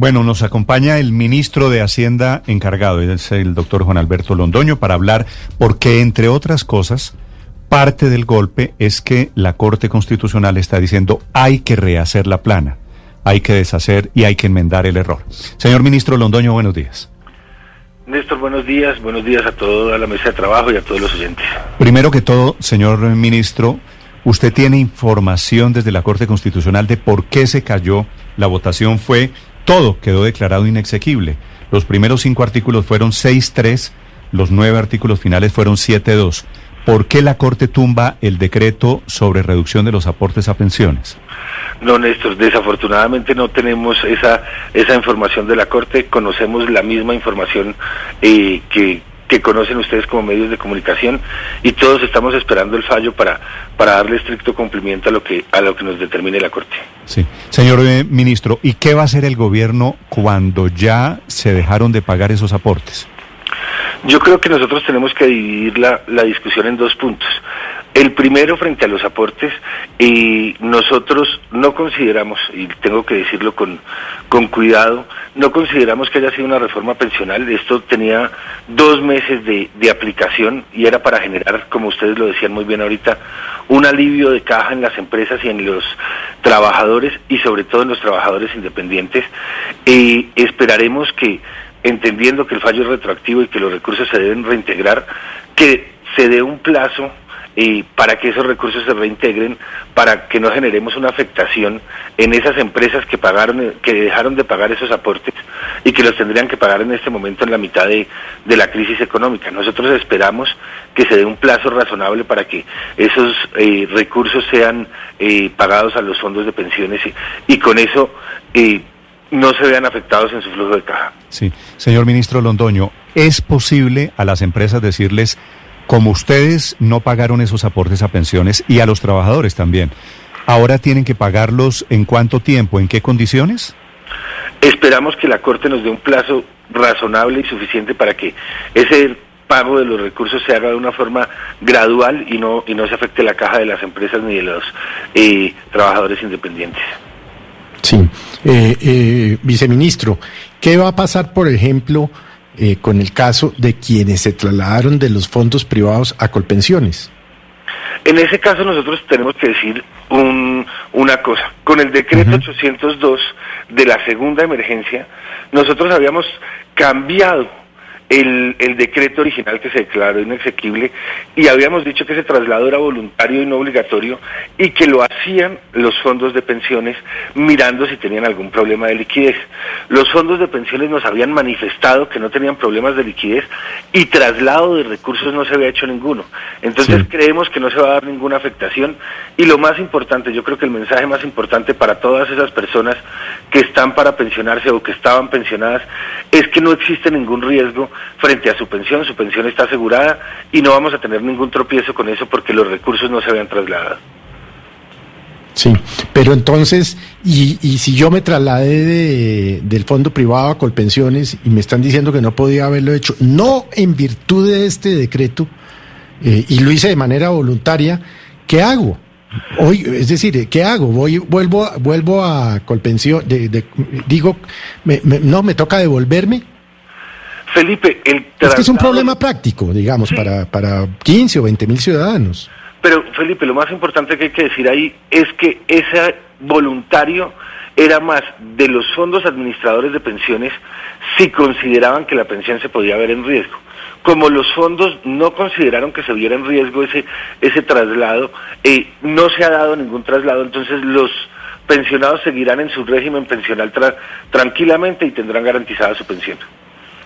Bueno, nos acompaña el ministro de Hacienda encargado, es el doctor Juan Alberto Londoño, para hablar porque, entre otras cosas, parte del golpe es que la Corte Constitucional está diciendo hay que rehacer la plana, hay que deshacer y hay que enmendar el error. Señor ministro Londoño, buenos días. Néstor, buenos días, buenos días a toda la mesa de trabajo y a todos los oyentes. Primero que todo, señor ministro, ¿usted tiene información desde la Corte Constitucional de por qué se cayó? La votación fue todo quedó declarado inexequible. Los primeros cinco artículos fueron 6-3, los nueve artículos finales fueron 7-2. ¿Por qué la Corte tumba el decreto sobre reducción de los aportes a pensiones? No, Néstor, desafortunadamente no tenemos esa, esa información de la Corte, conocemos la misma información eh, que, que conocen ustedes como medios de comunicación y todos estamos esperando el fallo para, para darle estricto cumplimiento a lo que a lo que nos determine la Corte. Sí. Señor eh, ministro, ¿y qué va a hacer el gobierno cuando ya se dejaron de pagar esos aportes? Yo creo que nosotros tenemos que dividir la, la discusión en dos puntos. El primero, frente a los aportes, y nosotros no consideramos, y tengo que decirlo con, con cuidado, no consideramos que haya sido una reforma pensional. Esto tenía dos meses de, de aplicación y era para generar, como ustedes lo decían muy bien ahorita, un alivio de caja en las empresas y en los trabajadores y sobre todo en los trabajadores independientes. Y esperaremos que, entendiendo que el fallo es retroactivo y que los recursos se deben reintegrar, que se dé un plazo y para que esos recursos se reintegren, para que no generemos una afectación en esas empresas que pagaron, que dejaron de pagar esos aportes y que los tendrían que pagar en este momento en la mitad de, de la crisis económica. Nosotros esperamos que se dé un plazo razonable para que esos eh, recursos sean eh, pagados a los fondos de pensiones y, y con eso eh, no se vean afectados en su flujo de caja. Sí, señor ministro Londoño, ¿es posible a las empresas decirles como ustedes no pagaron esos aportes a pensiones y a los trabajadores también, ¿ahora tienen que pagarlos en cuánto tiempo, en qué condiciones? Esperamos que la Corte nos dé un plazo razonable y suficiente para que ese pago de los recursos se haga de una forma gradual y no, y no se afecte la caja de las empresas ni de los eh, trabajadores independientes. Sí, eh, eh, viceministro, ¿qué va a pasar, por ejemplo, eh, con el caso de quienes se trasladaron de los fondos privados a Colpensiones. En ese caso nosotros tenemos que decir un, una cosa. Con el decreto 802 de la segunda emergencia, nosotros habíamos cambiado el, el, decreto original que se declaró inexequible y habíamos dicho que ese traslado era voluntario y no obligatorio y que lo hacían los fondos de pensiones mirando si tenían algún problema de liquidez. Los fondos de pensiones nos habían manifestado que no tenían problemas de liquidez y traslado de recursos no se había hecho ninguno. Entonces sí. creemos que no se va a dar ninguna afectación y lo más importante, yo creo que el mensaje más importante para todas esas personas que están para pensionarse o que estaban pensionadas es que no existe ningún riesgo frente a su pensión, su pensión está asegurada y no vamos a tener ningún tropiezo con eso porque los recursos no se habían trasladado. Sí, pero entonces, y, y si yo me trasladé de, del fondo privado a Colpensiones y me están diciendo que no podía haberlo hecho, no en virtud de este decreto, eh, y lo hice de manera voluntaria, ¿qué hago? Hoy, es decir, ¿qué hago? Voy, vuelvo, vuelvo a Colpensión, de, digo, me, me, no, me toca devolverme. Felipe, el Es que es un problema práctico, digamos, sí. para, para 15 o 20 mil ciudadanos. Pero, Felipe, lo más importante que hay que decir ahí es que ese voluntario era más de los fondos administradores de pensiones si consideraban que la pensión se podía ver en riesgo. Como los fondos no consideraron que se viera en riesgo ese, ese traslado, eh, no se ha dado ningún traslado, entonces los pensionados seguirán en su régimen pensional tra tranquilamente y tendrán garantizada su pensión.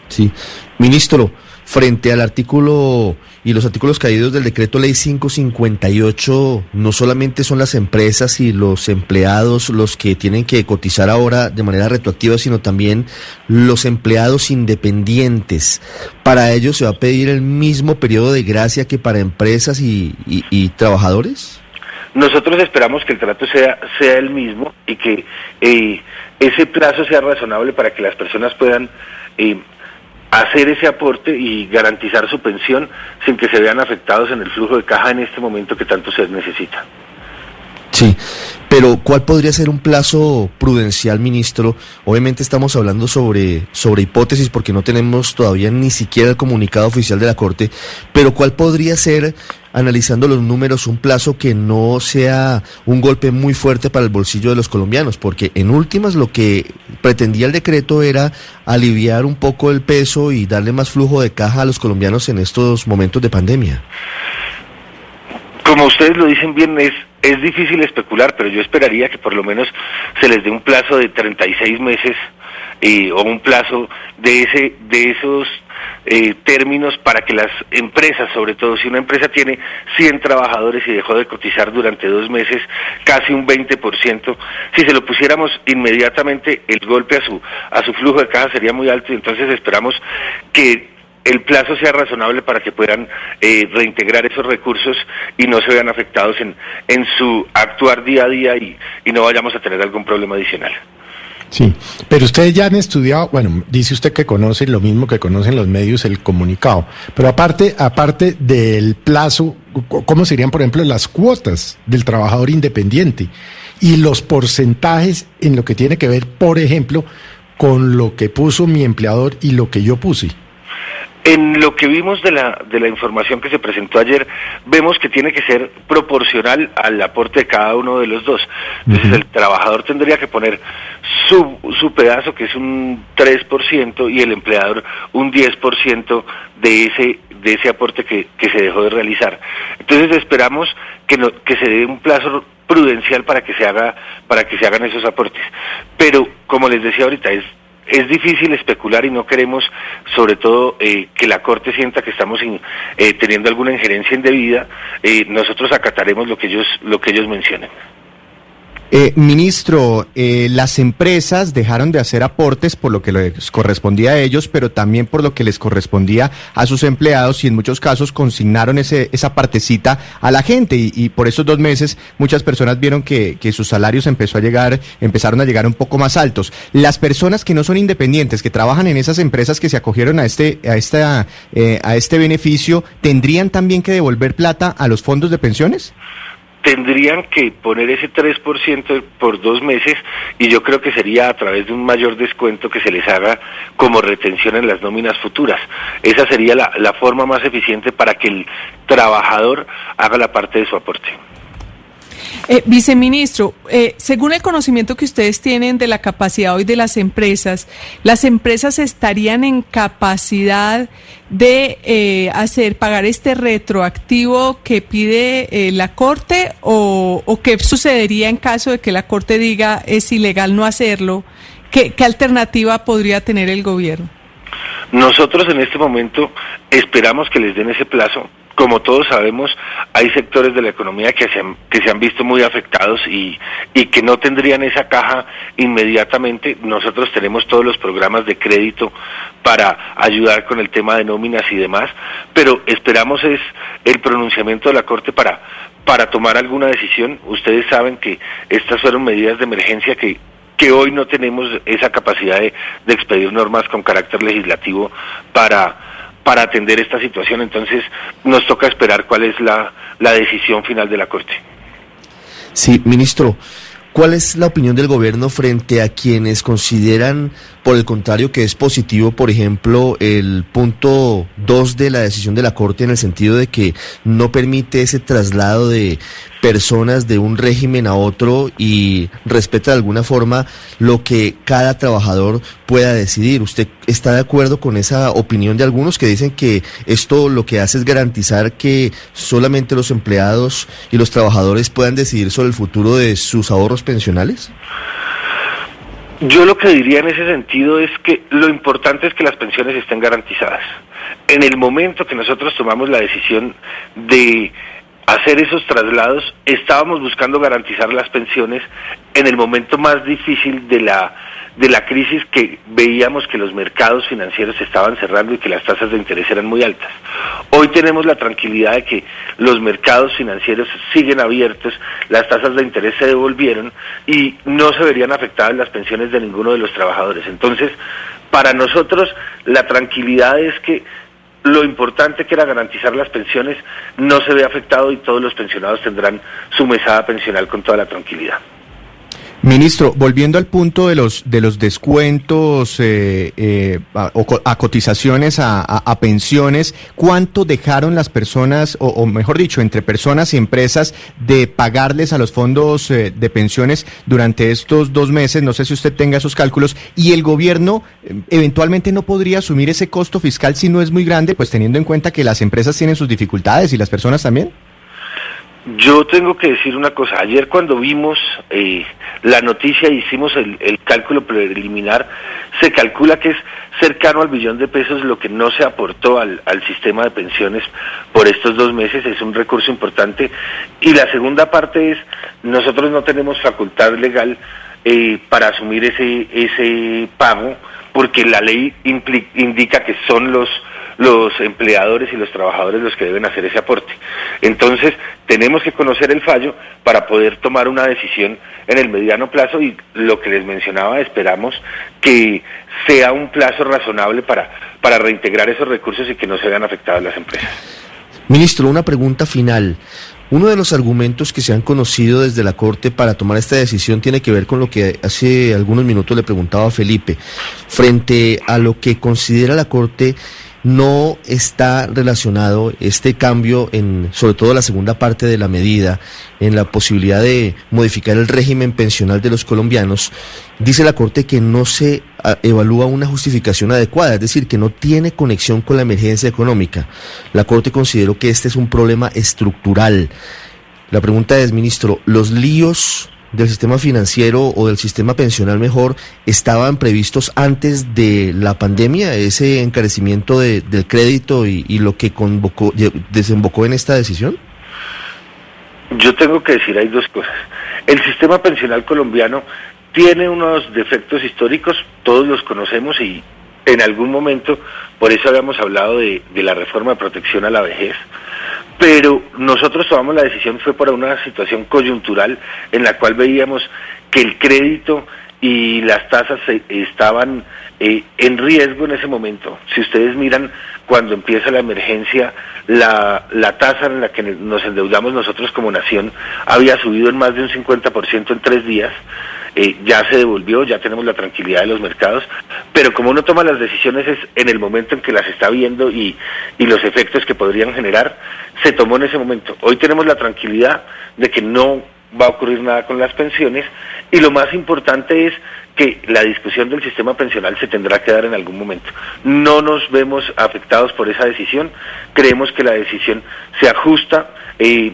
Sí, ministro, frente al artículo y los artículos caídos del decreto ley 558, no solamente son las empresas y los empleados los que tienen que cotizar ahora de manera retroactiva, sino también los empleados independientes. ¿Para ellos se va a pedir el mismo periodo de gracia que para empresas y, trabajadores? Nosotros esperamos que el trato sea, sea el mismo y que eh, ese plazo sea razonable para que las personas puedan eh, hacer ese aporte y garantizar su pensión sin que se vean afectados en el flujo de caja en este momento que tanto se necesita. Sí, pero ¿cuál podría ser un plazo prudencial, ministro? Obviamente estamos hablando sobre, sobre hipótesis porque no tenemos todavía ni siquiera el comunicado oficial de la Corte, pero ¿cuál podría ser, analizando los números, un plazo que no sea un golpe muy fuerte para el bolsillo de los colombianos? Porque en últimas lo que pretendía el decreto era aliviar un poco el peso y darle más flujo de caja a los colombianos en estos momentos de pandemia. Como ustedes lo dicen bien, es es difícil especular, pero yo esperaría que por lo menos se les dé un plazo de 36 meses eh, o un plazo de ese de esos eh, términos para que las empresas, sobre todo si una empresa tiene 100 trabajadores y dejó de cotizar durante dos meses casi un 20%, si se lo pusiéramos inmediatamente el golpe a su a su flujo de caja sería muy alto y entonces esperamos que el plazo sea razonable para que puedan eh, reintegrar esos recursos y no se vean afectados en, en su actuar día a día y, y no vayamos a tener algún problema adicional. Sí, pero ustedes ya han estudiado, bueno, dice usted que conoce lo mismo que conocen los medios, el comunicado, pero aparte, aparte del plazo, ¿cómo serían, por ejemplo, las cuotas del trabajador independiente y los porcentajes en lo que tiene que ver, por ejemplo, con lo que puso mi empleador y lo que yo puse? En lo que vimos de la, de la información que se presentó ayer, vemos que tiene que ser proporcional al aporte de cada uno de los dos. Entonces el trabajador tendría que poner su, su pedazo, que es un 3%, y el empleador un 10% de ese, de ese aporte que, que se dejó de realizar. Entonces esperamos que, no, que se dé un plazo prudencial para que se haga para que se hagan esos aportes. Pero como les decía ahorita, es es difícil especular y no queremos, sobre todo, eh, que la Corte sienta que estamos eh, teniendo alguna injerencia indebida. Eh, nosotros acataremos lo que ellos, lo que ellos mencionen. Eh, ministro, eh, las empresas dejaron de hacer aportes por lo que les correspondía a ellos, pero también por lo que les correspondía a sus empleados y en muchos casos consignaron ese, esa partecita a la gente y, por esos dos meses muchas personas vieron que, sus salarios empezó a llegar, empezaron a llegar un poco más altos. Las personas que no son independientes, que trabajan en esas empresas que se acogieron a este, a esta, eh, a este beneficio, ¿tendrían también que devolver plata a los fondos de pensiones? Tendrían que poner ese 3% por dos meses y yo creo que sería a través de un mayor descuento que se les haga como retención en las nóminas futuras. Esa sería la, la forma más eficiente para que el trabajador haga la parte de su aporte. Eh, viceministro, eh, según el conocimiento que ustedes tienen de la capacidad hoy de las empresas, ¿las empresas estarían en capacidad de eh, hacer pagar este retroactivo que pide la Corte o, o, qué sucedería en caso de que la Corte diga es ilegal no hacerlo? ¿Qué, qué alternativa podría tener el gobierno? Nosotros en este momento esperamos que les den ese plazo como todos sabemos, hay sectores de la economía que se han, que se han visto muy afectados y, y que no tendrían esa caja inmediatamente. Nosotros tenemos todos los programas de crédito para ayudar con el tema de nóminas y demás, pero esperamos es el pronunciamiento de la Corte para, para tomar alguna decisión. Ustedes saben que estas fueron medidas de emergencia que que hoy no tenemos esa capacidad de, de expedir normas con carácter legislativo para para atender esta situación. Entonces nos toca esperar cuál es la, la decisión final de la Corte. Sí, ministro, ¿cuál es la opinión del gobierno frente a quienes consideran por el contrario, que es positivo, por ejemplo, el punto 2 de la decisión de la Corte en el sentido de que no permite ese traslado de personas de un régimen a otro y respeta de alguna forma lo que cada trabajador pueda decidir. ¿Usted está de acuerdo con esa opinión de algunos que dicen que esto lo que hace es garantizar que solamente los empleados y los trabajadores puedan decidir sobre el futuro de sus ahorros pensionales? Yo lo que diría en ese sentido es que lo importante es que las pensiones estén garantizadas. En el momento que nosotros tomamos la decisión de hacer esos traslados, estábamos buscando garantizar las pensiones en el momento más difícil de la de la crisis que veíamos que los mercados financieros estaban cerrando y que las tasas de interés eran muy altas. Hoy tenemos la tranquilidad de que los mercados financieros siguen abiertos, las tasas de interés se devolvieron y no se verían afectadas las pensiones de ninguno de los trabajadores. Entonces, para nosotros la tranquilidad es que lo importante que era garantizar las pensiones no se ve afectado y todos los pensionados tendrán su mesada pensional con toda la tranquilidad. Ministro, volviendo al punto de los de los descuentos eh, eh, a, cotizaciones a, pensiones, ¿cuánto dejaron las personas, o, mejor dicho, entre personas y empresas, de pagarles a los fondos eh, de pensiones durante estos dos meses? No sé si usted tenga esos cálculos. Y el gobierno eventualmente no podría asumir ese costo fiscal si no es muy grande, pues teniendo en cuenta que las empresas tienen sus dificultades y las personas también. Yo tengo que decir una cosa. Ayer cuando vimos eh, la noticia y hicimos el, cálculo preliminar, se calcula que es cercano al billón de pesos lo que no se aportó al, sistema de pensiones por estos dos meses. Es un recurso importante. Y la segunda parte es, nosotros no tenemos facultad legal eh, para asumir ese, ese pago porque la ley indica que son los los empleadores y los trabajadores los que deben hacer ese aporte. Entonces, tenemos que conocer el fallo para poder tomar una decisión en el mediano plazo y lo que les mencionaba, esperamos que sea un plazo razonable para, para reintegrar esos recursos y que no se vean afectadas las empresas. Ministro, una pregunta final. Uno de los argumentos que se han conocido desde la Corte para tomar esta decisión tiene que ver con lo que hace algunos minutos le preguntaba a Felipe, frente a lo que considera la Corte no está relacionado este cambio en sobre todo la segunda parte de la medida en la posibilidad de modificar el régimen pensional de los colombianos dice la corte que no se ah, evalúa una justificación adecuada es decir que no tiene conexión con la emergencia económica. La corte consideró que este es un problema estructural. La pregunta es ministro los líos del sistema financiero o del sistema pensional mejor estaban previstos antes de la pandemia, ese encarecimiento de, del crédito y, lo que convocó, desembocó en esta decisión? Yo tengo que decir, hay dos cosas. El sistema pensional colombiano tiene unos defectos históricos, todos los conocemos y en algún momento, por eso habíamos hablado de, de la reforma de protección a la vejez, pero nosotros tomamos la decisión fue por una situación coyuntural en la cual veíamos que el crédito y las tasas estaban eh, en riesgo en ese momento. Si ustedes miran cuando empieza la emergencia, la, la tasa en la que nos endeudamos nosotros como nación había subido en más de un 50% en tres días. Eh, ya se devolvió, ya tenemos la tranquilidad de los mercados, pero como uno toma las decisiones es en el momento en que las está viendo y, y los efectos que podrían generar, se tomó en ese momento. Hoy tenemos la tranquilidad de que no va a ocurrir nada con las pensiones y lo más importante es que la discusión del sistema pensional se tendrá que dar en algún momento. No nos vemos afectados por esa decisión, creemos que la decisión se ajusta, eh,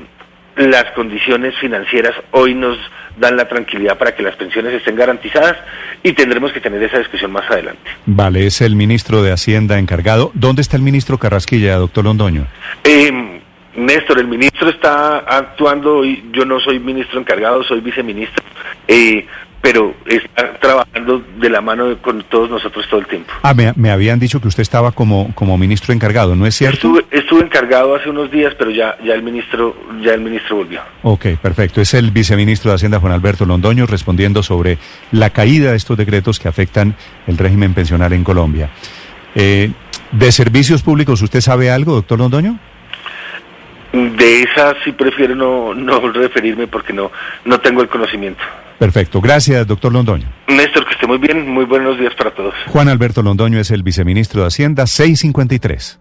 las condiciones financieras hoy nos dan la tranquilidad para que las pensiones estén garantizadas y tendremos que tener esa discusión más adelante. Vale, es el ministro de Hacienda encargado. ¿Dónde está el ministro Carrasquilla, doctor Londoño? Eh, Néstor, el ministro está actuando, y yo no soy ministro encargado, soy viceministro, eh, pero está trabajando de la mano con todos nosotros todo el tiempo. Ah, me, habían dicho que usted estaba como, como ministro encargado, ¿no es cierto? Estuve, encargado hace unos días, pero ya, ya, el ministro, ya el ministro volvió. Ok, perfecto. Es el viceministro de Hacienda, Juan Alberto Londoño, respondiendo sobre la caída de estos decretos que afectan el régimen pensional en Colombia. Eh, ¿De servicios públicos usted sabe algo, doctor Londoño? De esa sí prefiero no, no referirme porque no, no tengo el conocimiento. Perfecto. Gracias, doctor Londoño. Néstor, que esté muy bien. Muy buenos días para todos. Juan Alberto Londoño es el viceministro de Hacienda 653.